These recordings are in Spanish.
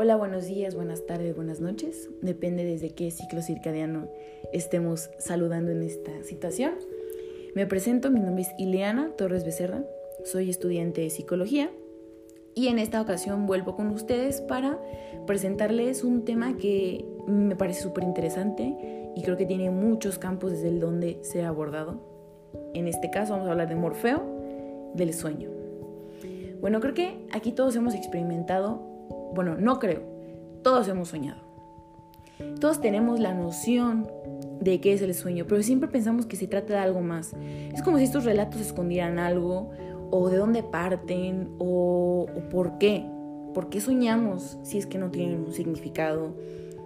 Hola, buenos días, buenas tardes, buenas noches. Depende desde qué ciclo circadiano estemos saludando en esta situación. Me presento, mi nombre es Ileana Torres Becerra, soy estudiante de psicología y en esta ocasión vuelvo con ustedes para presentarles un tema que me parece súper interesante y creo que tiene muchos campos desde el donde se ha abordado. En este caso vamos a hablar de Morfeo, del sueño. Bueno, creo que aquí todos hemos experimentado, bueno, no creo, todos hemos soñado. Todos tenemos la noción de qué es el sueño, pero siempre pensamos que se trata de algo más. Es como si estos relatos escondieran algo, o de dónde parten, o, por qué. ¿Por qué soñamos si es que no tienen un significado?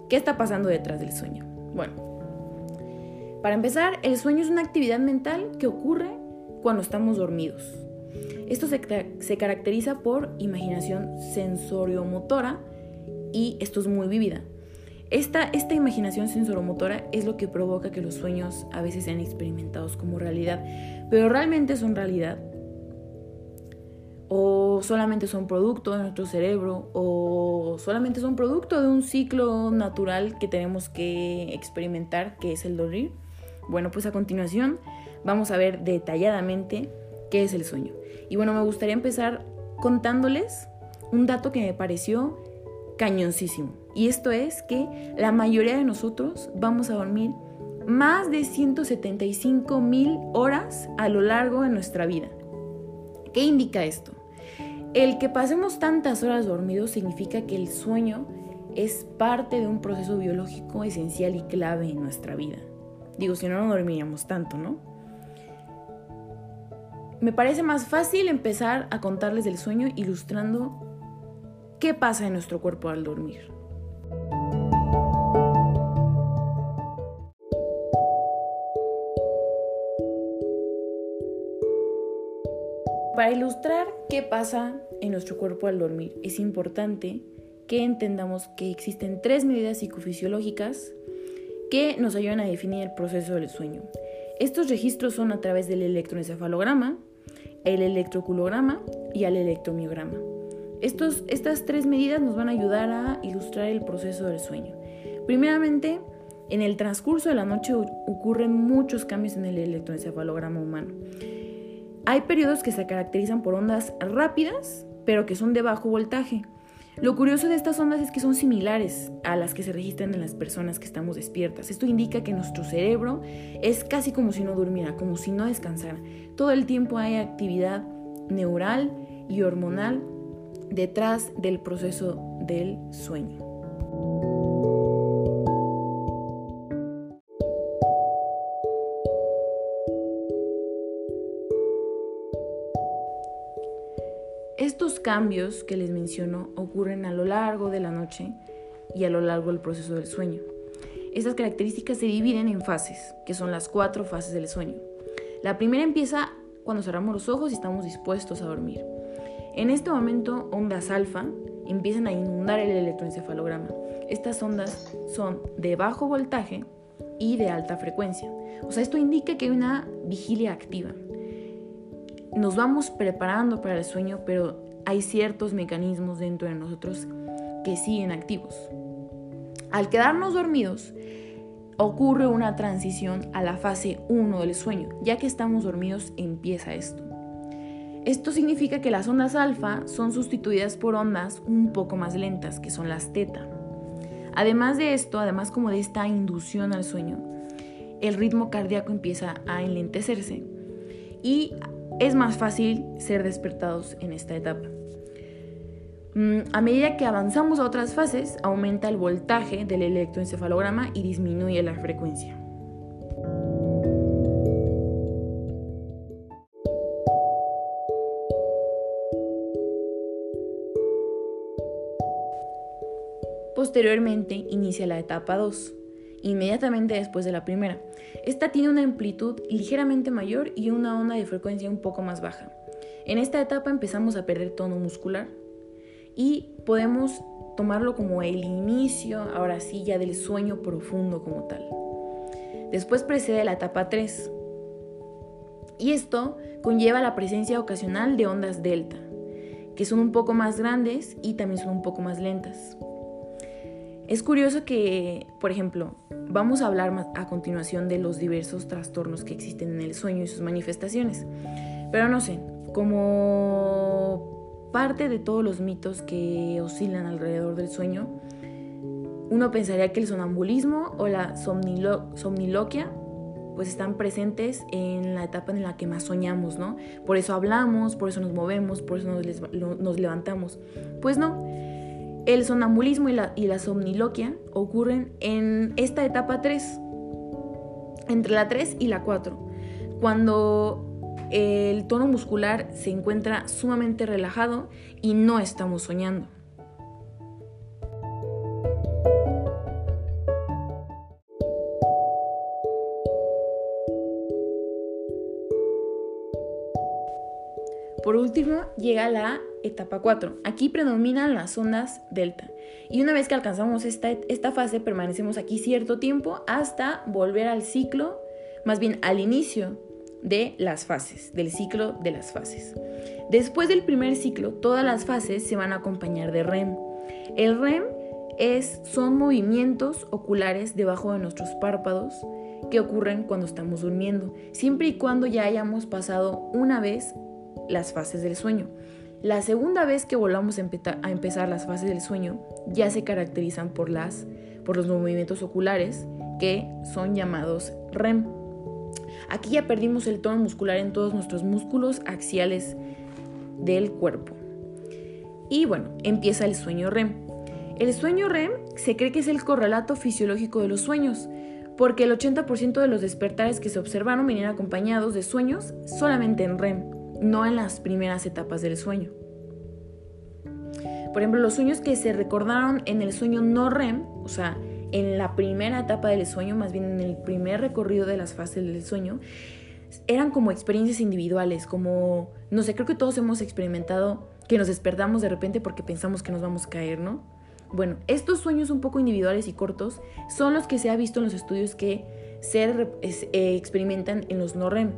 ¿Qué está pasando detrás del sueño? Bueno, para empezar, el sueño es una actividad mental que ocurre cuando estamos dormidos. Esto se, caracteriza por imaginación sensoriomotora y esto es muy vívida. Esta, esta imaginación sensoromotora es lo que provoca que los sueños a veces sean experimentados como realidad, pero realmente son realidad o solamente son producto de nuestro cerebro o solamente son producto de un ciclo natural que tenemos que experimentar, que es el dormir. Bueno, pues a continuación vamos a ver detalladamente qué es el sueño. Y bueno, me gustaría empezar contándoles un dato que me pareció cañoncísimo. Y esto es que la mayoría de nosotros vamos a dormir más de 175 mil horas a lo largo de nuestra vida. ¿Qué indica esto? El que pasemos tantas horas dormidos significa que el sueño es parte de un proceso biológico esencial y clave en nuestra vida. Digo, si no, no dormiríamos tanto, ¿no? Me parece más fácil empezar a contarles del sueño ilustrando qué pasa en nuestro cuerpo al dormir. Para ilustrar qué pasa en nuestro cuerpo al dormir, es importante que entendamos que existen tres medidas psicofisiológicas que nos ayudan a definir el proceso del sueño. Estos registros son a través del electroencefalograma, el electroculograma y el electromiograma. Estos, estas tres medidas nos van a ayudar a ilustrar el proceso del sueño. Primeramente, en el transcurso de la noche ocurren muchos cambios en el electroencefalograma humano. Hay periodos que se caracterizan por ondas rápidas, pero que son de bajo voltaje. Lo curioso de estas ondas es que son similares a las que se registran en las personas que estamos despiertas. Esto indica que nuestro cerebro es casi como si no durmiera, como si no descansara. Todo el tiempo hay actividad neural y hormonal detrás del proceso del sueño. Cambios que les menciono ocurren a lo largo de la noche y a lo largo del proceso del sueño. Estas características se dividen en fases, que son las cuatro fases del sueño. La primera empieza cuando cerramos los ojos y estamos dispuestos a dormir. En este momento, ondas alfa empiezan a inundar el electroencefalograma. Estas ondas son de bajo voltaje y de alta frecuencia. O sea, esto indica que hay una vigilia activa nos vamos preparando para el sueño, pero hay ciertos mecanismos dentro de nosotros que siguen activos. Al quedarnos dormidos, ocurre una transición a la fase 1 del sueño. Ya que estamos dormidos, empieza esto. Esto significa que las ondas alfa son sustituidas por ondas un poco más lentas, que son las teta. Además de esto, además como de esta inducción al sueño, el ritmo cardíaco empieza a enlentecerse y es más fácil ser despertados en esta etapa. Mm, a medida que avanzamos a otras fases, aumenta el voltaje del electroencefalograma y disminuye la frecuencia. Posteriormente inicia la etapa 2, inmediatamente después de la primera. Esta tiene una amplitud ligeramente mayor y una onda de frecuencia un poco más baja. En esta etapa empezamos a perder tono muscular y podemos tomarlo como el inicio, ahora sí, ya del sueño profundo como tal. Después precede la etapa 3. Y esto conlleva la presencia ocasional de ondas delta, que son un poco más grandes y también son un poco más lentas. Es curioso que, por ejemplo, vamos a hablar a continuación de los diversos trastornos que existen en el sueño y sus manifestaciones. Pero no sé, como parte de todos los mitos que oscilan alrededor del sueño, uno pensaría que el sonambulismo o la somniloquia pues están presentes en la etapa en la que más soñamos, ¿no? Por eso hablamos, por eso nos movemos, por eso nos, levantamos. Pues no, el sonambulismo y la, y la somniloquia ocurren en esta etapa 3, entre la 3 y la 4, cuando el tono muscular se encuentra sumamente relajado y no estamos soñando. Por último, llega la etapa 4. Aquí predominan las ondas delta. Y una vez que alcanzamos esta, esta fase, permanecemos aquí cierto tiempo hasta volver al ciclo, más bien al inicio de las fases, del ciclo de las fases. Después del primer ciclo, todas las fases se van a acompañar de REM. El REM es, son movimientos oculares debajo de nuestros párpados que ocurren cuando estamos durmiendo, siempre y cuando ya hayamos pasado una vez las fases del sueño. La segunda vez que volvamos a, empezar las fases del sueño ya se caracterizan por, las, por los movimientos oculares que son llamados REM. Aquí ya perdimos el tono muscular en todos nuestros músculos axiales del cuerpo. Y bueno, empieza el sueño REM. El sueño REM se cree que es el correlato fisiológico de los sueños, porque el 80% de los despertares que se observaron venían acompañados de sueños solamente en REM no en las primeras etapas del sueño. Por ejemplo, los sueños que se recordaron en el sueño no REM, o sea, en la primera etapa del sueño, más bien en el primer recorrido de las fases del sueño, eran como experiencias individuales, como, no sé, creo que todos hemos experimentado que nos despertamos de repente porque pensamos que nos vamos a caer, ¿no? Bueno, estos sueños un poco individuales y cortos son los que se ha visto en los estudios que se eh, experimentan en los no REM,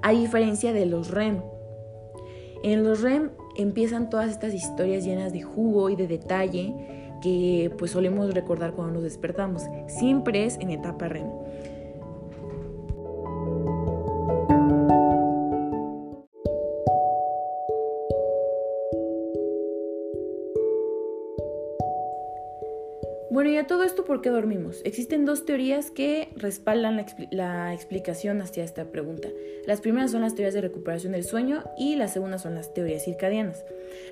a diferencia de los REM, en los REM empiezan todas estas historias llenas de jugo y de detalle que pues solemos recordar cuando nos despertamos. Siempre es en etapa REM. Bueno, y a todo esto, ¿por qué dormimos? Existen dos teorías que respaldan la, explicación hacia esta pregunta. Las primeras son las teorías de recuperación del sueño y las segundas son las teorías circadianas.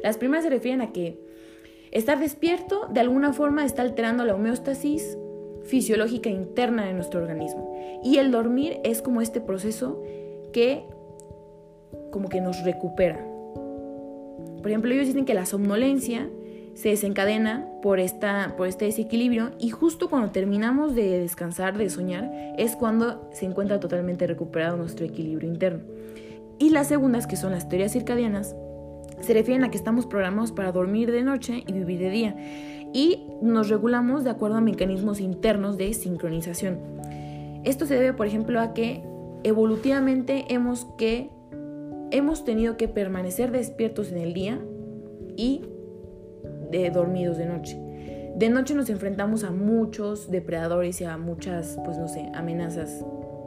Las primeras se refieren a que estar despierto de alguna forma está alterando la homeostasis fisiológica interna de nuestro organismo. Y el dormir es como este proceso que como que nos recupera. Por ejemplo, ellos dicen que la somnolencia se desencadena por, esta, por este desequilibrio y justo cuando terminamos de descansar, de soñar, es cuando se encuentra totalmente recuperado nuestro equilibrio interno. Y las segundas, que son las teorías circadianas, se refieren a que estamos programados para dormir de noche y vivir de día y nos regulamos de acuerdo a mecanismos internos de sincronización. Esto se debe, por ejemplo, a que evolutivamente hemos, que, hemos tenido que permanecer despiertos en el día y de dormidos de noche. De noche nos enfrentamos a muchos depredadores y a muchas, pues no sé, amenazas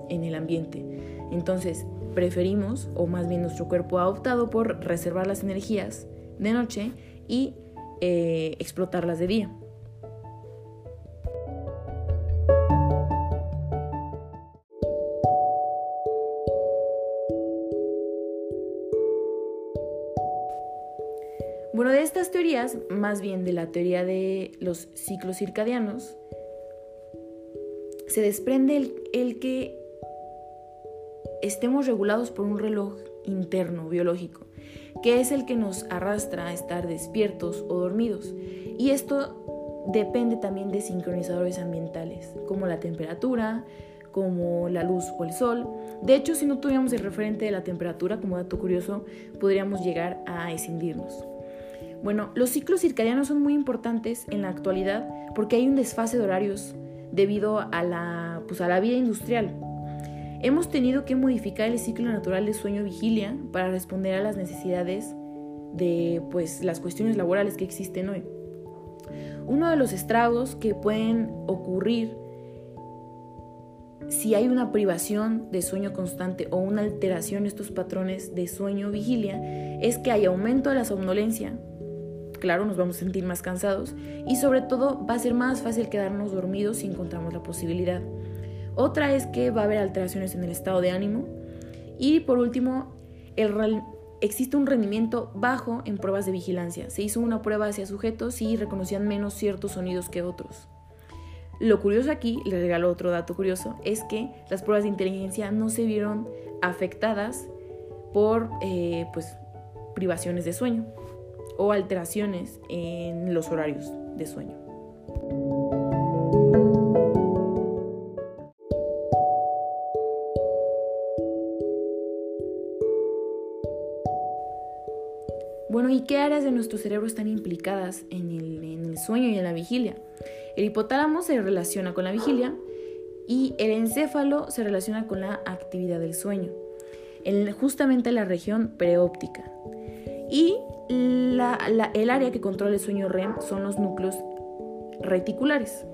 en el ambiente. Entonces, preferimos, o más bien nuestro cuerpo ha optado por reservar las energías de noche y eh, explotarlas de día. Bueno, de estas teorías, más bien de la teoría de los ciclos circadianos, se desprende el, que estemos regulados por un reloj interno, biológico, que es el que nos arrastra a estar despiertos o dormidos. Y esto depende también de sincronizadores ambientales, como la temperatura, como la luz o el sol. De hecho, si no tuviéramos el referente de la temperatura, como dato curioso, podríamos llegar a escindirnos. Bueno, los ciclos circadianos son muy importantes en la actualidad porque hay un desfase de horarios debido a la, pues a la vida industrial. Hemos tenido que modificar el ciclo natural de sueño-vigilia para responder a las necesidades de pues, las cuestiones laborales que existen hoy. Uno de los estragos que pueden ocurrir si hay una privación de sueño constante o una alteración en estos patrones de sueño-vigilia es que hay aumento de la somnolencia, claro, nos vamos a sentir más cansados y sobre todo va a ser más fácil quedarnos dormidos si encontramos la posibilidad. Otra es que va a haber alteraciones en el estado de ánimo y por último, existe un rendimiento bajo en pruebas de vigilancia. Se hizo una prueba hacia sujetos y reconocían menos ciertos sonidos que otros. Lo curioso aquí, le regalo otro dato curioso, es que las pruebas de inteligencia no se vieron afectadas por eh, pues, privaciones de sueño o alteraciones en los horarios de sueño. ¿Y qué áreas de nuestro cerebro están implicadas en el, sueño y en la vigilia? El hipotálamo se relaciona con la vigilia y el encéfalo se relaciona con la actividad del sueño, en justamente la región preóptica. Y el área que controla el sueño REM son los núcleos reticulares.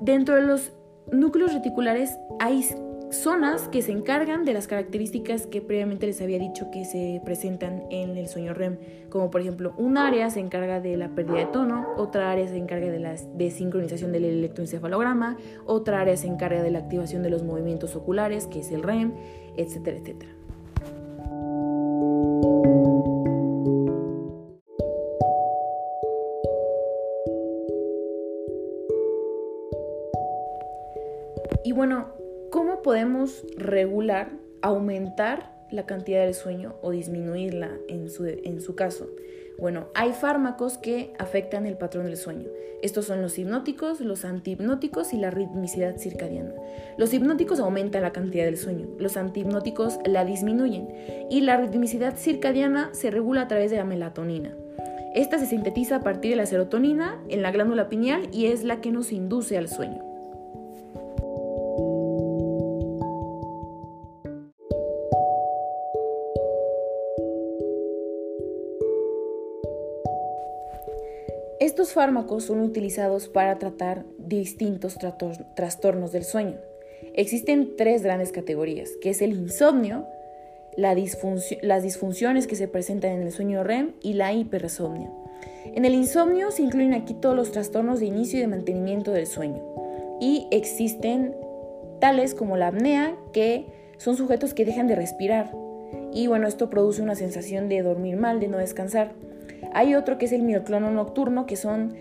Dentro de los núcleos reticulares hay zonas que se encargan de las características que previamente les había dicho que se presentan en el sueño REM, como por ejemplo un área se encarga de la pérdida de tono, otra área se encarga de la desincronización del electroencefalograma, otra área se encarga de la activación de los movimientos oculares, que es el REM, etcétera, etcétera. Y bueno, ¿cómo podemos regular, aumentar la cantidad del sueño o disminuirla en su, en su caso? Bueno, hay fármacos que afectan el patrón del sueño. Estos son los hipnóticos, los antihipnóticos y la ritmicidad circadiana. Los hipnóticos aumentan la cantidad del sueño, los antihipnóticos la disminuyen y la ritmicidad circadiana se regula a través de la melatonina. Esta se sintetiza a partir de la serotonina en la glándula pineal y es la que nos induce al sueño. Estos fármacos son utilizados para tratar distintos trastornos del sueño. Existen tres grandes categorías, que es el insomnio, las disfunciones que se presentan en el sueño REM y la hipersomnia. En el insomnio se incluyen aquí todos los trastornos de inicio y de mantenimiento del sueño. Y existen tales como la apnea, que son sujetos que dejan de respirar. Y bueno, esto produce una sensación de dormir mal, de no descansar. Hay otro que es el mioclono nocturno, que son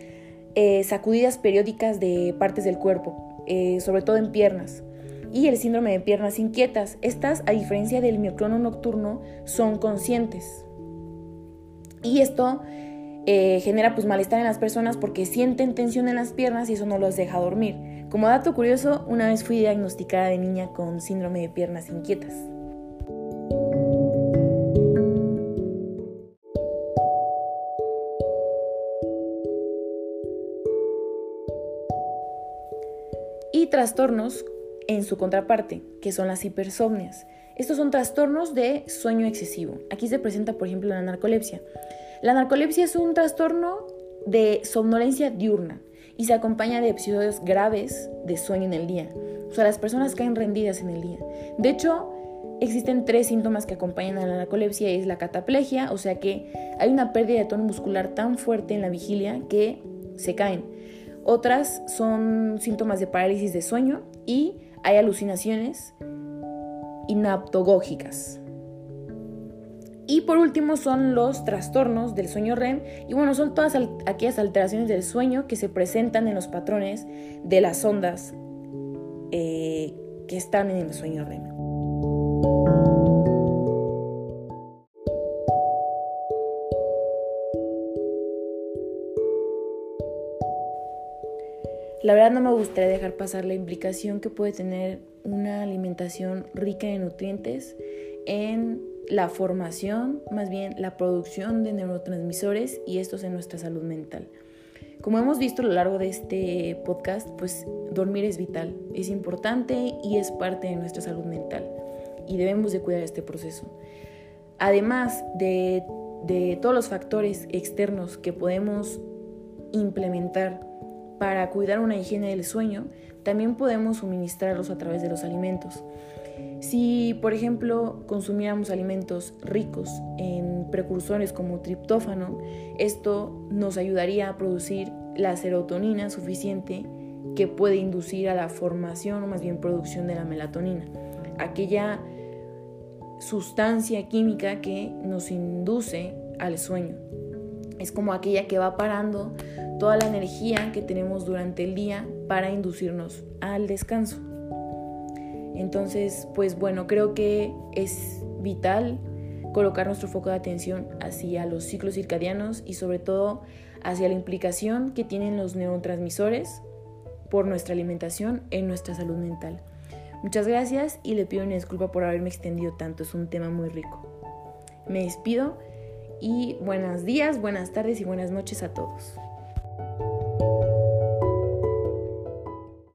eh, sacudidas periódicas de partes del cuerpo, eh, sobre todo en piernas. Y el síndrome de piernas inquietas. Estas, a diferencia del mioclono nocturno, son conscientes. Y esto eh, genera pues malestar en las personas porque sienten tensión en las piernas y eso no los deja dormir. Como dato curioso, una vez fui diagnosticada de niña con síndrome de piernas inquietas. Y trastornos en su contraparte, que son las hipersomnias. Estos son trastornos de sueño excesivo. Aquí se presenta, por ejemplo, la narcolepsia. La narcolepsia es un trastorno de somnolencia diurna y se acompaña de episodios graves de sueño en el día. O sea, las personas caen rendidas en el día. De hecho, existen tres síntomas que acompañan a la narcolepsia. Es la cataplegia, o sea que hay una pérdida de tono muscular tan fuerte en la vigilia que se caen. Otras son síntomas de parálisis de sueño y hay alucinaciones inaptogógicas. Y por último son los trastornos del sueño REM. Y bueno, son todas aquellas alteraciones del sueño que se presentan en los patrones de las ondas eh, que están en el sueño REM. La verdad no me gustaría dejar pasar la implicación que puede tener una alimentación rica en nutrientes en la formación, más bien la producción de neurotransmisores y estos en nuestra salud mental. Como hemos visto a lo largo de este podcast, pues dormir es vital, es importante y es parte de nuestra salud mental y debemos de cuidar este proceso. Además de, de todos los factores externos que podemos implementar para cuidar una higiene del sueño, también podemos suministrarlos a través de los alimentos. Si, por ejemplo, consumiéramos alimentos ricos en precursores como triptófano, esto nos ayudaría a producir la serotonina suficiente que puede inducir a la formación o más bien producción de la melatonina, aquella sustancia química que nos induce al sueño. Es como aquella que va parando toda la energía que tenemos durante el día para inducirnos al descanso. Entonces, pues bueno, creo que es vital colocar nuestro foco de atención hacia los ciclos circadianos y sobre todo hacia la implicación que tienen los neurotransmisores por nuestra alimentación en nuestra salud mental. Muchas gracias y le pido una disculpa por haberme extendido tanto, es un tema muy rico. Me despido y buenos días, buenas tardes y buenas noches a todos.